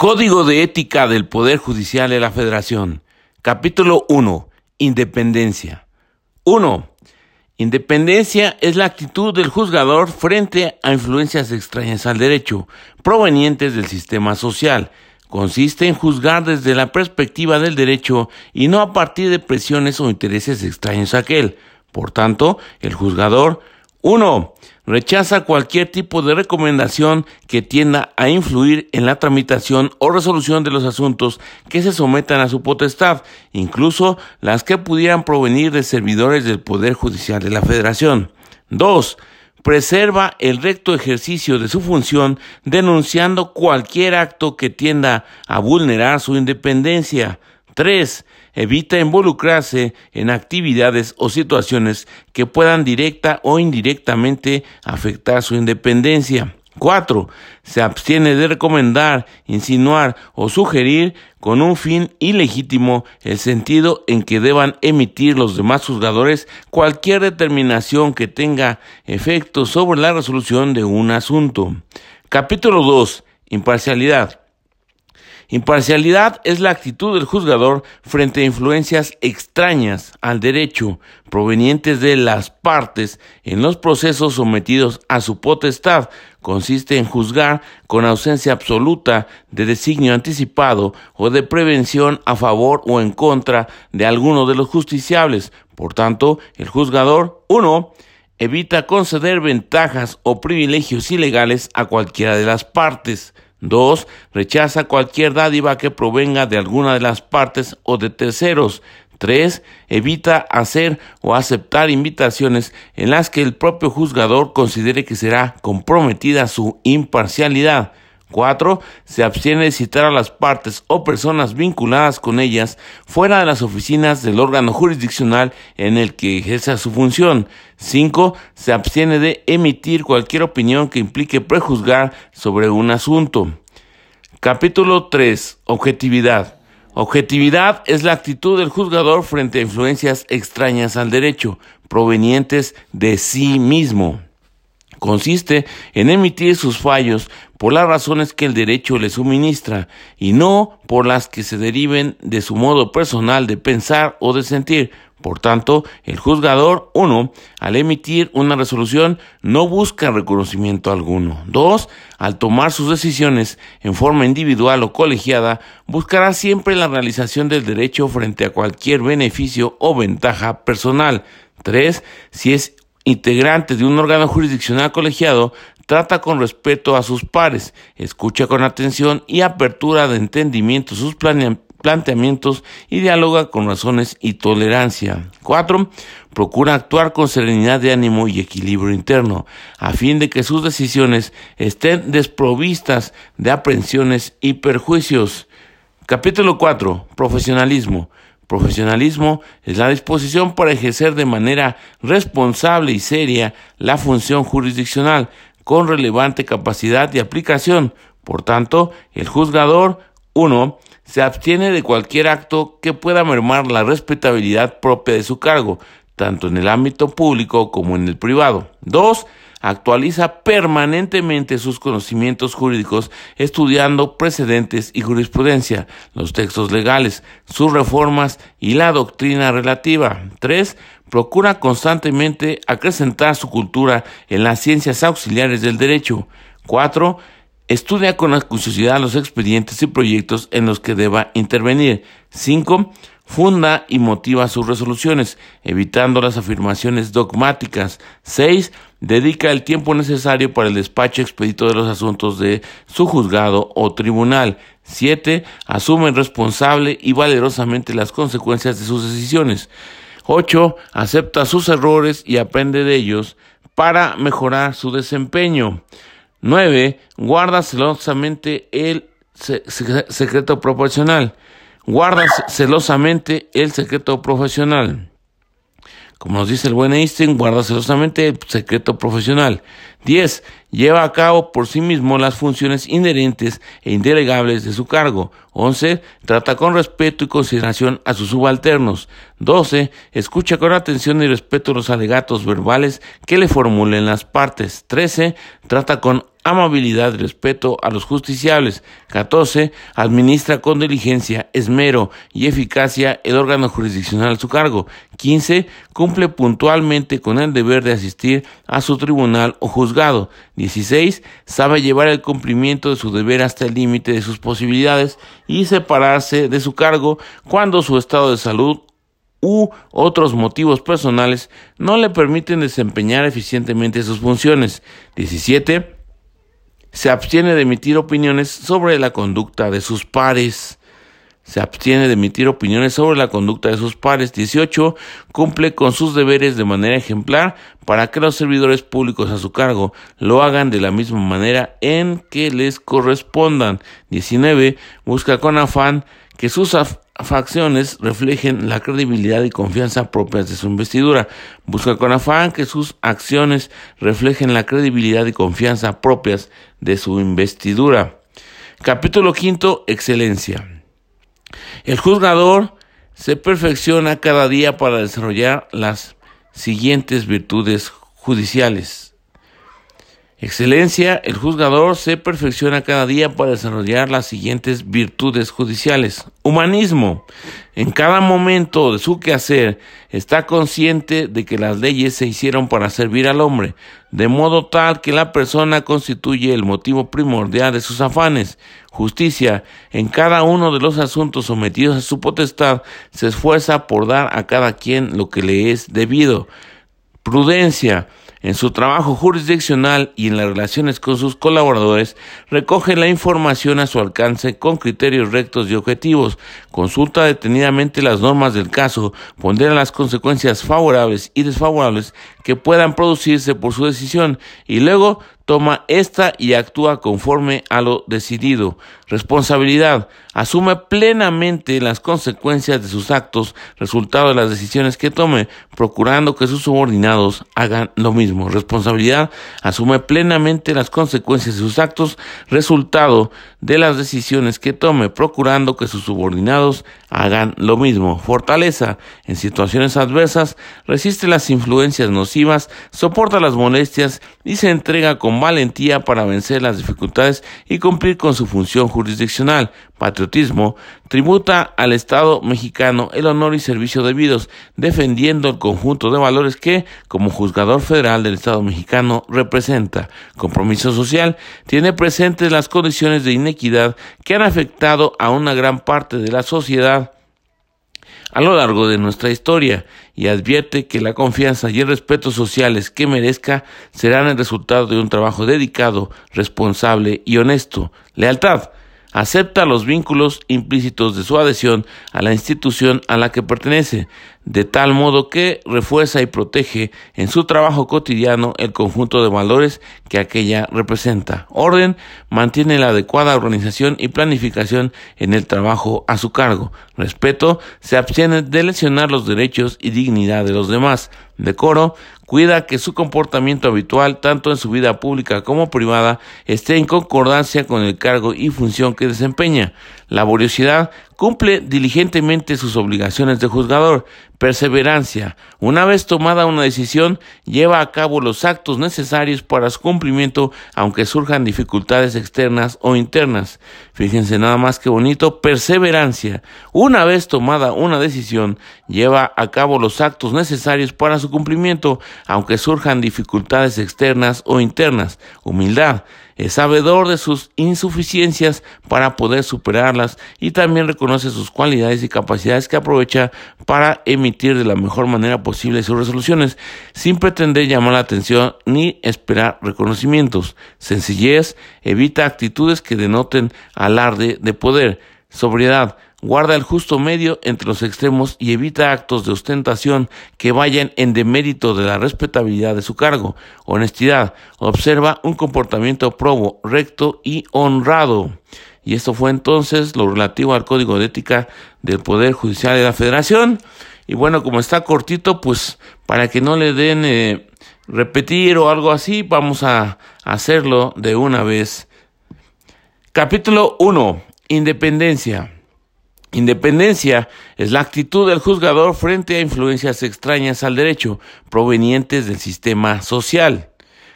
Código de Ética del Poder Judicial de la Federación. Capítulo 1. Independencia. 1. Independencia es la actitud del juzgador frente a influencias extrañas al derecho, provenientes del sistema social. Consiste en juzgar desde la perspectiva del derecho y no a partir de presiones o intereses extraños a aquel. Por tanto, el juzgador 1. Rechaza cualquier tipo de recomendación que tienda a influir en la tramitación o resolución de los asuntos que se sometan a su potestad, incluso las que pudieran provenir de servidores del Poder Judicial de la Federación. 2. Preserva el recto ejercicio de su función denunciando cualquier acto que tienda a vulnerar su independencia. 3 evita involucrarse en actividades o situaciones que puedan directa o indirectamente afectar su independencia. 4. Se abstiene de recomendar, insinuar o sugerir con un fin ilegítimo el sentido en que deban emitir los demás juzgadores cualquier determinación que tenga efecto sobre la resolución de un asunto. Capítulo 2. Imparcialidad. Imparcialidad es la actitud del juzgador frente a influencias extrañas al derecho provenientes de las partes en los procesos sometidos a su potestad. Consiste en juzgar con ausencia absoluta de designio anticipado o de prevención a favor o en contra de alguno de los justiciables. Por tanto, el juzgador 1 evita conceder ventajas o privilegios ilegales a cualquiera de las partes. 2. Rechaza cualquier dádiva que provenga de alguna de las partes o de terceros. 3. Evita hacer o aceptar invitaciones en las que el propio juzgador considere que será comprometida su imparcialidad. 4. Se abstiene de citar a las partes o personas vinculadas con ellas fuera de las oficinas del órgano jurisdiccional en el que ejerza su función. 5. Se abstiene de emitir cualquier opinión que implique prejuzgar sobre un asunto. Capítulo 3. Objetividad. Objetividad es la actitud del juzgador frente a influencias extrañas al derecho, provenientes de sí mismo consiste en emitir sus fallos por las razones que el derecho le suministra y no por las que se deriven de su modo personal de pensar o de sentir. Por tanto, el juzgador, uno, al emitir una resolución, no busca reconocimiento alguno. Dos, al tomar sus decisiones en forma individual o colegiada, buscará siempre la realización del derecho frente a cualquier beneficio o ventaja personal. Tres, si es integrante de un órgano jurisdiccional colegiado, trata con respeto a sus pares, escucha con atención y apertura de entendimiento sus planteamientos y dialoga con razones y tolerancia. 4. Procura actuar con serenidad de ánimo y equilibrio interno, a fin de que sus decisiones estén desprovistas de aprensiones y perjuicios. Capítulo 4. Profesionalismo. Profesionalismo es la disposición para ejercer de manera responsable y seria la función jurisdiccional con relevante capacidad de aplicación. Por tanto, el juzgador 1 se abstiene de cualquier acto que pueda mermar la respetabilidad propia de su cargo, tanto en el ámbito público como en el privado. 2 actualiza permanentemente sus conocimientos jurídicos estudiando precedentes y jurisprudencia, los textos legales, sus reformas y la doctrina relativa. 3. Procura constantemente acrecentar su cultura en las ciencias auxiliares del derecho. 4. Estudia con acuciosidad los expedientes y proyectos en los que deba intervenir. 5 funda y motiva sus resoluciones, evitando las afirmaciones dogmáticas. 6. Dedica el tiempo necesario para el despacho expedito de los asuntos de su juzgado o tribunal. 7. Asume responsable y valerosamente las consecuencias de sus decisiones. 8. Acepta sus errores y aprende de ellos para mejorar su desempeño. 9. Guarda celosamente el secreto proporcional guarda celosamente el secreto profesional. Como nos dice el buen Einstein, guarda celosamente el secreto profesional. 10. Lleva a cabo por sí mismo las funciones inherentes e indelegables de su cargo. 11. Trata con respeto y consideración a sus subalternos. 12. Escucha con atención y respeto los alegatos verbales que le formulen las partes. 13. Trata con amabilidad y respeto a los justiciables. 14. Administra con diligencia, esmero y eficacia el órgano jurisdiccional a su cargo. 15. Cumple puntualmente con el deber de asistir a su tribunal o juzgado. 16. Sabe llevar el cumplimiento de su deber hasta el límite de sus posibilidades y separarse de su cargo cuando su estado de salud u otros motivos personales no le permiten desempeñar eficientemente sus funciones. 17 se abstiene de emitir opiniones sobre la conducta de sus pares. Se abstiene de emitir opiniones sobre la conducta de sus pares. 18. Cumple con sus deberes de manera ejemplar para que los servidores públicos a su cargo lo hagan de la misma manera en que les correspondan. 19. Busca con afán que sus facciones reflejen la credibilidad y confianza propias de su investidura. Busca con afán que sus acciones reflejen la credibilidad y confianza propias de su investidura. Capítulo quinto, excelencia. El juzgador se perfecciona cada día para desarrollar las siguientes virtudes judiciales. Excelencia, el juzgador se perfecciona cada día para desarrollar las siguientes virtudes judiciales. Humanismo. En cada momento de su quehacer está consciente de que las leyes se hicieron para servir al hombre, de modo tal que la persona constituye el motivo primordial de sus afanes. Justicia. En cada uno de los asuntos sometidos a su potestad se esfuerza por dar a cada quien lo que le es debido. Prudencia. En su trabajo jurisdiccional y en las relaciones con sus colaboradores, recoge la información a su alcance con criterios rectos y objetivos, consulta detenidamente las normas del caso, pondera las consecuencias favorables y desfavorables que puedan producirse por su decisión y luego toma esta y actúa conforme a lo decidido. Responsabilidad. Asume plenamente las consecuencias de sus actos, resultado de las decisiones que tome, procurando que sus subordinados hagan lo mismo. Responsabilidad. Asume plenamente las consecuencias de sus actos, resultado de las decisiones que tome, procurando que sus subordinados hagan lo mismo. Fortaleza. En situaciones adversas, resiste las influencias nocivas, soporta las molestias y se entrega con valentía para vencer las dificultades y cumplir con su función jurisdiccional, patriotismo, tributa al Estado mexicano el honor y servicio debidos, defendiendo el conjunto de valores que, como juzgador federal del Estado mexicano, representa. Compromiso social, tiene presentes las condiciones de inequidad que han afectado a una gran parte de la sociedad a lo largo de nuestra historia y advierte que la confianza y el respeto sociales que merezca serán el resultado de un trabajo dedicado, responsable y honesto. Lealtad acepta los vínculos implícitos de su adhesión a la institución a la que pertenece, de tal modo que refuerza y protege en su trabajo cotidiano el conjunto de valores que aquella representa. Orden mantiene la adecuada organización y planificación en el trabajo a su cargo. Respeto se abstiene de lesionar los derechos y dignidad de los demás. Decoro cuida que su comportamiento habitual, tanto en su vida pública como privada, esté en concordancia con el cargo y función que desempeña. Laboriosidad cumple diligentemente sus obligaciones de juzgador. Perseverancia. Una vez tomada una decisión, lleva a cabo los actos necesarios para su cumplimiento, aunque surjan dificultades externas o internas. Fíjense nada más que bonito. Perseverancia. Una vez tomada una decisión, lleva a cabo los actos necesarios para su cumplimiento, aunque surjan dificultades externas o internas. Humildad es sabedor de sus insuficiencias para poder superarlas y también reconoce sus cualidades y capacidades que aprovecha para emitir de la mejor manera posible sus resoluciones, sin pretender llamar la atención ni esperar reconocimientos. Sencillez evita actitudes que denoten alarde de poder. Sobriedad guarda el justo medio entre los extremos y evita actos de ostentación que vayan en demérito de la respetabilidad de su cargo. Honestidad, observa un comportamiento probo, recto y honrado. Y esto fue entonces lo relativo al Código de Ética del Poder Judicial de la Federación. Y bueno, como está cortito, pues para que no le den eh, repetir o algo así, vamos a hacerlo de una vez. Capítulo 1. Independencia. Independencia es la actitud del juzgador frente a influencias extrañas al derecho provenientes del sistema social.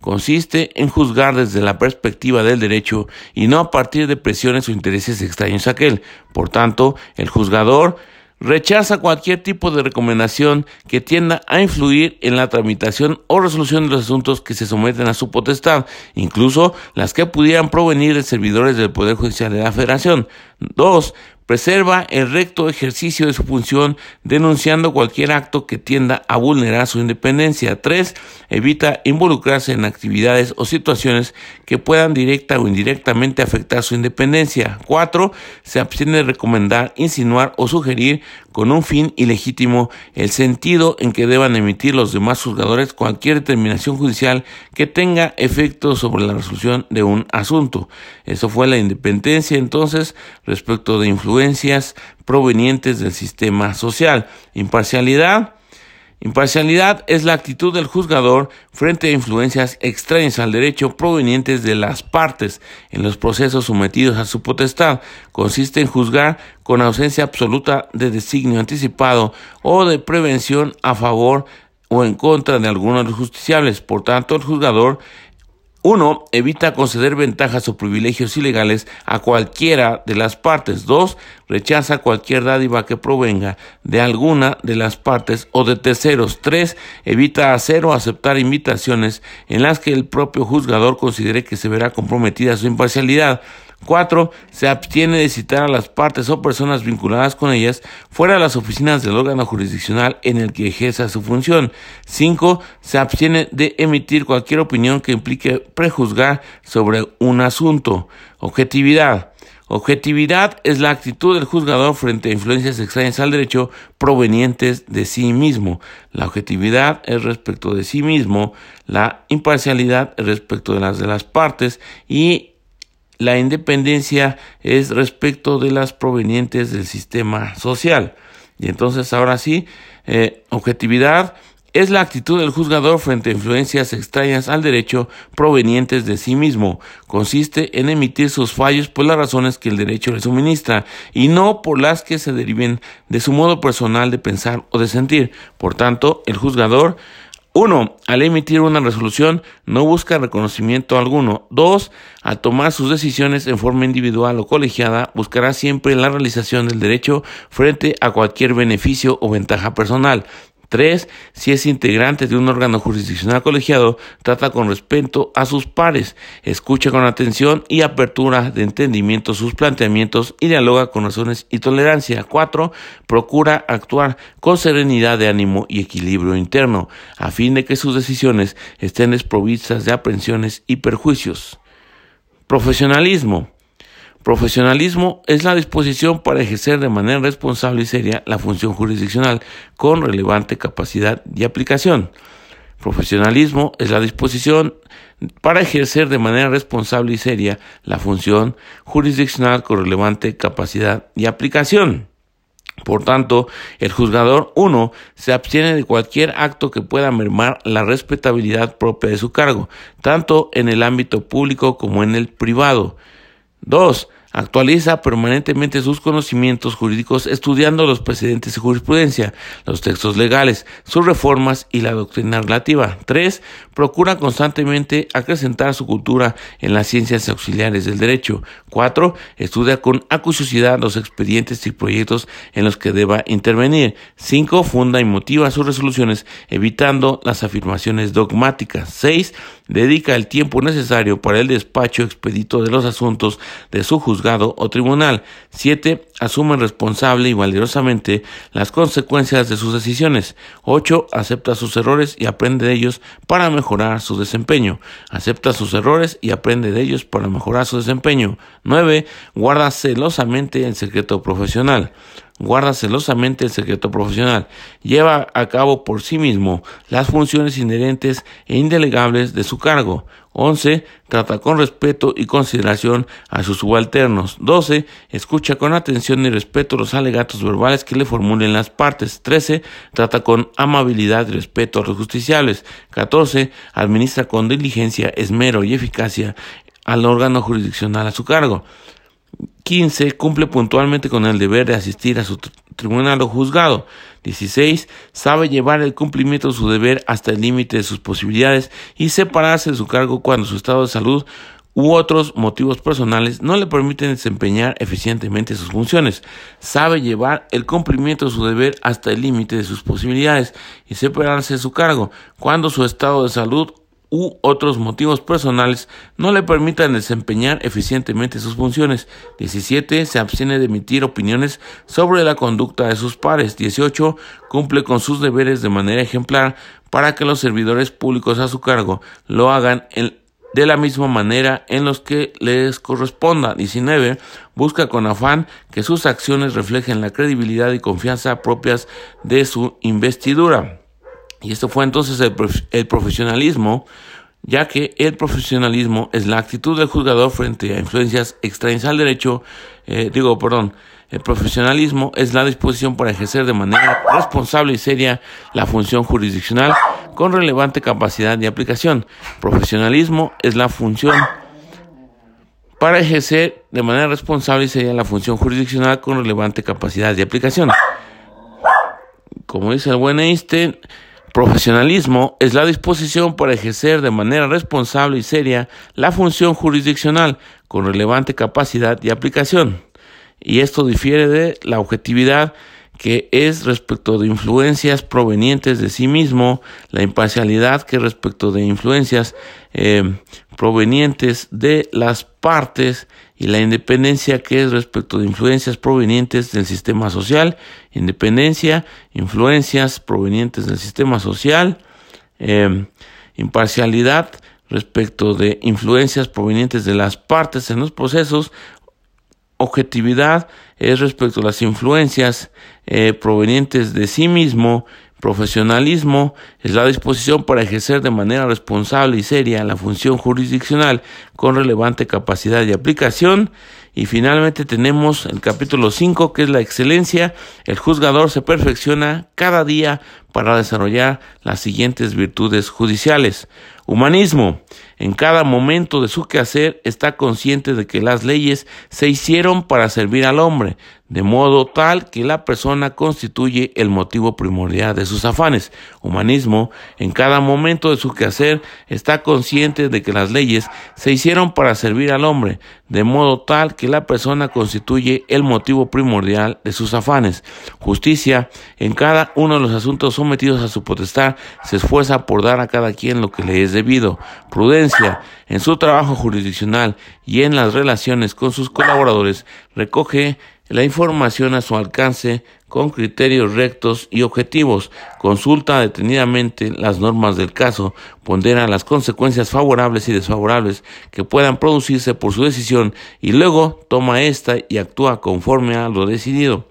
Consiste en juzgar desde la perspectiva del derecho y no a partir de presiones o intereses extraños a aquel. Por tanto, el juzgador rechaza cualquier tipo de recomendación que tienda a influir en la tramitación o resolución de los asuntos que se someten a su potestad, incluso las que pudieran provenir de servidores del Poder Judicial de la Federación. 2 preserva el recto ejercicio de su función denunciando cualquier acto que tienda a vulnerar su independencia. 3. Evita involucrarse en actividades o situaciones que puedan directa o indirectamente afectar su independencia. 4. Se abstiene de recomendar, insinuar o sugerir con un fin ilegítimo el sentido en que deban emitir los demás juzgadores cualquier determinación judicial que tenga efecto sobre la resolución de un asunto. Eso fue la independencia entonces respecto de influencias provenientes del sistema social. Imparcialidad Imparcialidad es la actitud del juzgador frente a influencias extrañas al derecho provenientes de las partes en los procesos sometidos a su potestad. Consiste en juzgar con ausencia absoluta de designio anticipado o de prevención a favor o en contra de algunos de los justiciables. Por tanto, el juzgador uno, evita conceder ventajas o privilegios ilegales a cualquiera de las partes. Dos, rechaza cualquier dádiva que provenga de alguna de las partes o de terceros. Tres, evita hacer o aceptar invitaciones en las que el propio juzgador considere que se verá comprometida su imparcialidad. 4. Se abstiene de citar a las partes o personas vinculadas con ellas fuera de las oficinas del órgano jurisdiccional en el que ejerza su función. 5. Se abstiene de emitir cualquier opinión que implique prejuzgar sobre un asunto. Objetividad. Objetividad es la actitud del juzgador frente a influencias extrañas al derecho provenientes de sí mismo. La objetividad es respecto de sí mismo, la imparcialidad es respecto de las de las partes y la independencia es respecto de las provenientes del sistema social. Y entonces ahora sí, eh, objetividad es la actitud del juzgador frente a influencias extrañas al derecho provenientes de sí mismo. Consiste en emitir sus fallos por las razones que el derecho le suministra y no por las que se deriven de su modo personal de pensar o de sentir. Por tanto, el juzgador uno, al emitir una resolución no busca reconocimiento alguno. Dos, al tomar sus decisiones en forma individual o colegiada, buscará siempre la realización del derecho frente a cualquier beneficio o ventaja personal. 3. Si es integrante de un órgano jurisdiccional colegiado, trata con respeto a sus pares, escucha con atención y apertura de entendimiento sus planteamientos y dialoga con razones y tolerancia. 4. Procura actuar con serenidad de ánimo y equilibrio interno, a fin de que sus decisiones estén desprovistas de aprensiones y perjuicios. Profesionalismo. Profesionalismo es la disposición para ejercer de manera responsable y seria la función jurisdiccional con relevante capacidad y aplicación. Profesionalismo es la disposición para ejercer de manera responsable y seria la función jurisdiccional con relevante capacidad y aplicación. Por tanto, el juzgador 1 se abstiene de cualquier acto que pueda mermar la respetabilidad propia de su cargo, tanto en el ámbito público como en el privado. 2. Actualiza permanentemente sus conocimientos jurídicos estudiando los precedentes de jurisprudencia, los textos legales, sus reformas y la doctrina relativa. 3. Procura constantemente acrecentar su cultura en las ciencias auxiliares del derecho. 4. Estudia con acuciosidad los expedientes y proyectos en los que deba intervenir. 5. Funda y motiva sus resoluciones evitando las afirmaciones dogmáticas. 6 dedica el tiempo necesario para el despacho expedito de los asuntos de su juzgado o tribunal. 7. Asume responsable y valerosamente las consecuencias de sus decisiones. 8. Acepta sus errores y aprende de ellos para mejorar su desempeño. Acepta sus errores y aprende de ellos para mejorar su desempeño. 9. Guarda celosamente el secreto profesional guarda celosamente el secreto profesional, lleva a cabo por sí mismo las funciones inherentes e indelegables de su cargo. 11. Trata con respeto y consideración a sus subalternos. 12. Escucha con atención y respeto los alegatos verbales que le formulen las partes. 13. Trata con amabilidad y respeto a los justiciables. 14. Administra con diligencia, esmero y eficacia al órgano jurisdiccional a su cargo. 15. Cumple puntualmente con el deber de asistir a su tribunal o juzgado. 16. Sabe llevar el cumplimiento de su deber hasta el límite de sus posibilidades y separarse de su cargo cuando su estado de salud u otros motivos personales no le permiten desempeñar eficientemente sus funciones. Sabe llevar el cumplimiento de su deber hasta el límite de sus posibilidades y separarse de su cargo cuando su estado de salud u otros motivos personales no le permitan desempeñar eficientemente sus funciones. 17. Se abstiene de emitir opiniones sobre la conducta de sus pares. 18. Cumple con sus deberes de manera ejemplar para que los servidores públicos a su cargo lo hagan de la misma manera en los que les corresponda. 19. Busca con afán que sus acciones reflejen la credibilidad y confianza propias de su investidura. Y esto fue entonces el, profesionalismo, ya que el profesionalismo es la actitud del juzgador frente a influencias extrañas al derecho, eh, digo, perdón, el profesionalismo es la disposición para ejercer de manera responsable y seria la función jurisdiccional con relevante capacidad de aplicación. Profesionalismo es la función para ejercer de manera responsable y seria la función jurisdiccional con relevante capacidad de aplicación. Como dice el buen Einstein, Profesionalismo es la disposición para ejercer de manera responsable y seria la función jurisdiccional con relevante capacidad y aplicación. Y esto difiere de la objetividad que es respecto de influencias provenientes de sí mismo, la imparcialidad que respecto de influencias eh, provenientes de las partes y la independencia que es respecto de influencias provenientes del sistema social, independencia, influencias provenientes del sistema social, em, imparcialidad respecto de influencias provenientes de las partes en los procesos, objetividad es respecto a las influencias eh, provenientes de sí mismo Profesionalismo es la disposición para ejercer de manera responsable y seria la función jurisdiccional con relevante capacidad de aplicación. Y finalmente tenemos el capítulo 5 que es la excelencia. El juzgador se perfecciona cada día para desarrollar las siguientes virtudes judiciales. Humanismo. En cada momento de su quehacer está consciente de que las leyes se hicieron para servir al hombre, de modo tal que la persona constituye el motivo primordial de sus afanes. Humanismo, en cada momento de su quehacer, está consciente de que las leyes se hicieron para servir al hombre, de modo tal que la persona constituye el motivo primordial de sus afanes. Justicia, en cada uno de los asuntos sometidos a su potestad, se esfuerza por dar a cada quien lo que le es debido. Prudencia, en su trabajo jurisdiccional y en las relaciones con sus colaboradores, recoge la información a su alcance con criterios rectos y objetivos, consulta detenidamente las normas del caso, pondera las consecuencias favorables y desfavorables que puedan producirse por su decisión y luego toma esta y actúa conforme a lo decidido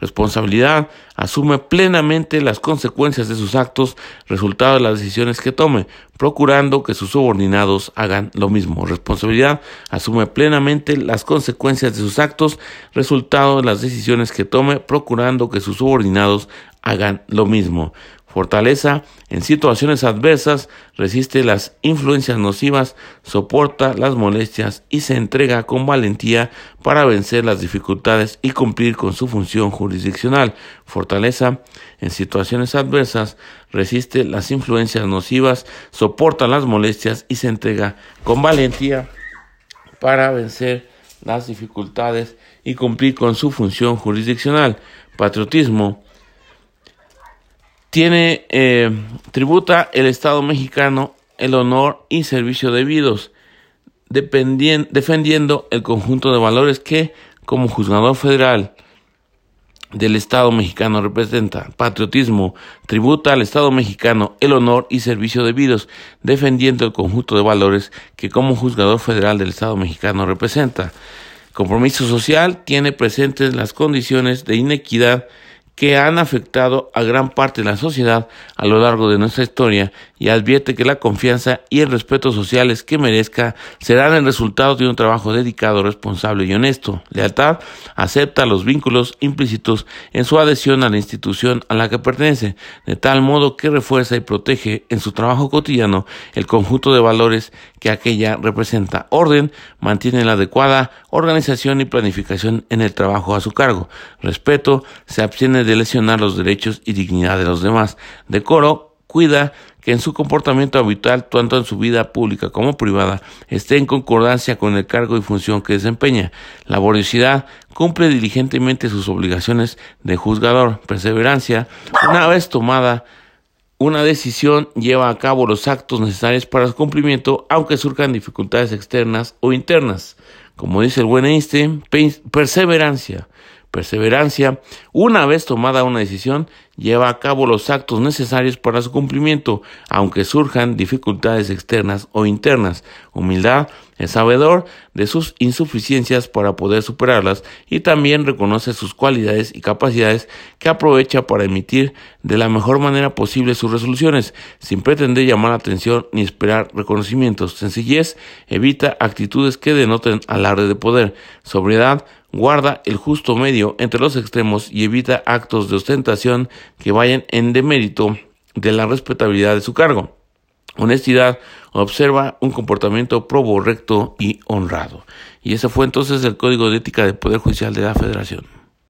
responsabilidad, asume plenamente las consecuencias de sus actos, resultado de las decisiones que tome, procurando que sus subordinados hagan lo mismo. Responsabilidad, asume plenamente las consecuencias de sus actos, resultado de las decisiones que tome, procurando que sus subordinados hagan lo mismo. Fortaleza, en situaciones adversas, resiste las influencias nocivas, soporta las molestias y se entrega con valentía para vencer las dificultades y cumplir con su función jurisdiccional. Fortaleza, en situaciones adversas, resiste las influencias nocivas, soporta las molestias y se entrega con valentía para vencer las dificultades y cumplir con su función jurisdiccional. Patriotismo, tiene, eh, tributa el Estado mexicano el honor y servicio debidos, defendiendo el conjunto de valores que, como juzgador federal del Estado mexicano representa, patriotismo, tributa al Estado mexicano el honor y servicio debidos, defendiendo el conjunto de valores que, como juzgador federal del Estado mexicano representa. Compromiso social tiene presentes las condiciones de inequidad que han afectado a gran parte de la sociedad a lo largo de nuestra historia y advierte que la confianza y el respeto sociales que merezca serán el resultado de un trabajo dedicado, responsable y honesto. Lealtad acepta los vínculos implícitos en su adhesión a la institución a la que pertenece, de tal modo que refuerza y protege en su trabajo cotidiano el conjunto de valores que aquella representa. Orden mantiene la adecuada organización y planificación en el trabajo a su cargo. Respeto se abstiene de lesionar los derechos y dignidad de los demás. Decoro cuida que en su comportamiento habitual, tanto en su vida pública como privada, esté en concordancia con el cargo y función que desempeña. Laboriosidad cumple diligentemente sus obligaciones de juzgador. Perseverancia, una vez tomada una decisión, lleva a cabo los actos necesarios para su cumplimiento, aunque surjan dificultades externas o internas. Como dice el buen Einstein, perseverancia perseverancia, una vez tomada una decisión, lleva a cabo los actos necesarios para su cumplimiento, aunque surjan dificultades externas o internas. Humildad es sabedor de sus insuficiencias para poder superarlas y también reconoce sus cualidades y capacidades que aprovecha para emitir de la mejor manera posible sus resoluciones, sin pretender llamar la atención ni esperar reconocimientos. Sencillez evita actitudes que denoten alarde de poder. Sobriedad guarda el justo medio entre los extremos y evita actos de ostentación que vayan en demérito de la respetabilidad de su cargo. Honestidad observa un comportamiento probo, recto y honrado. Y ese fue entonces el Código de Ética del Poder Judicial de la Federación.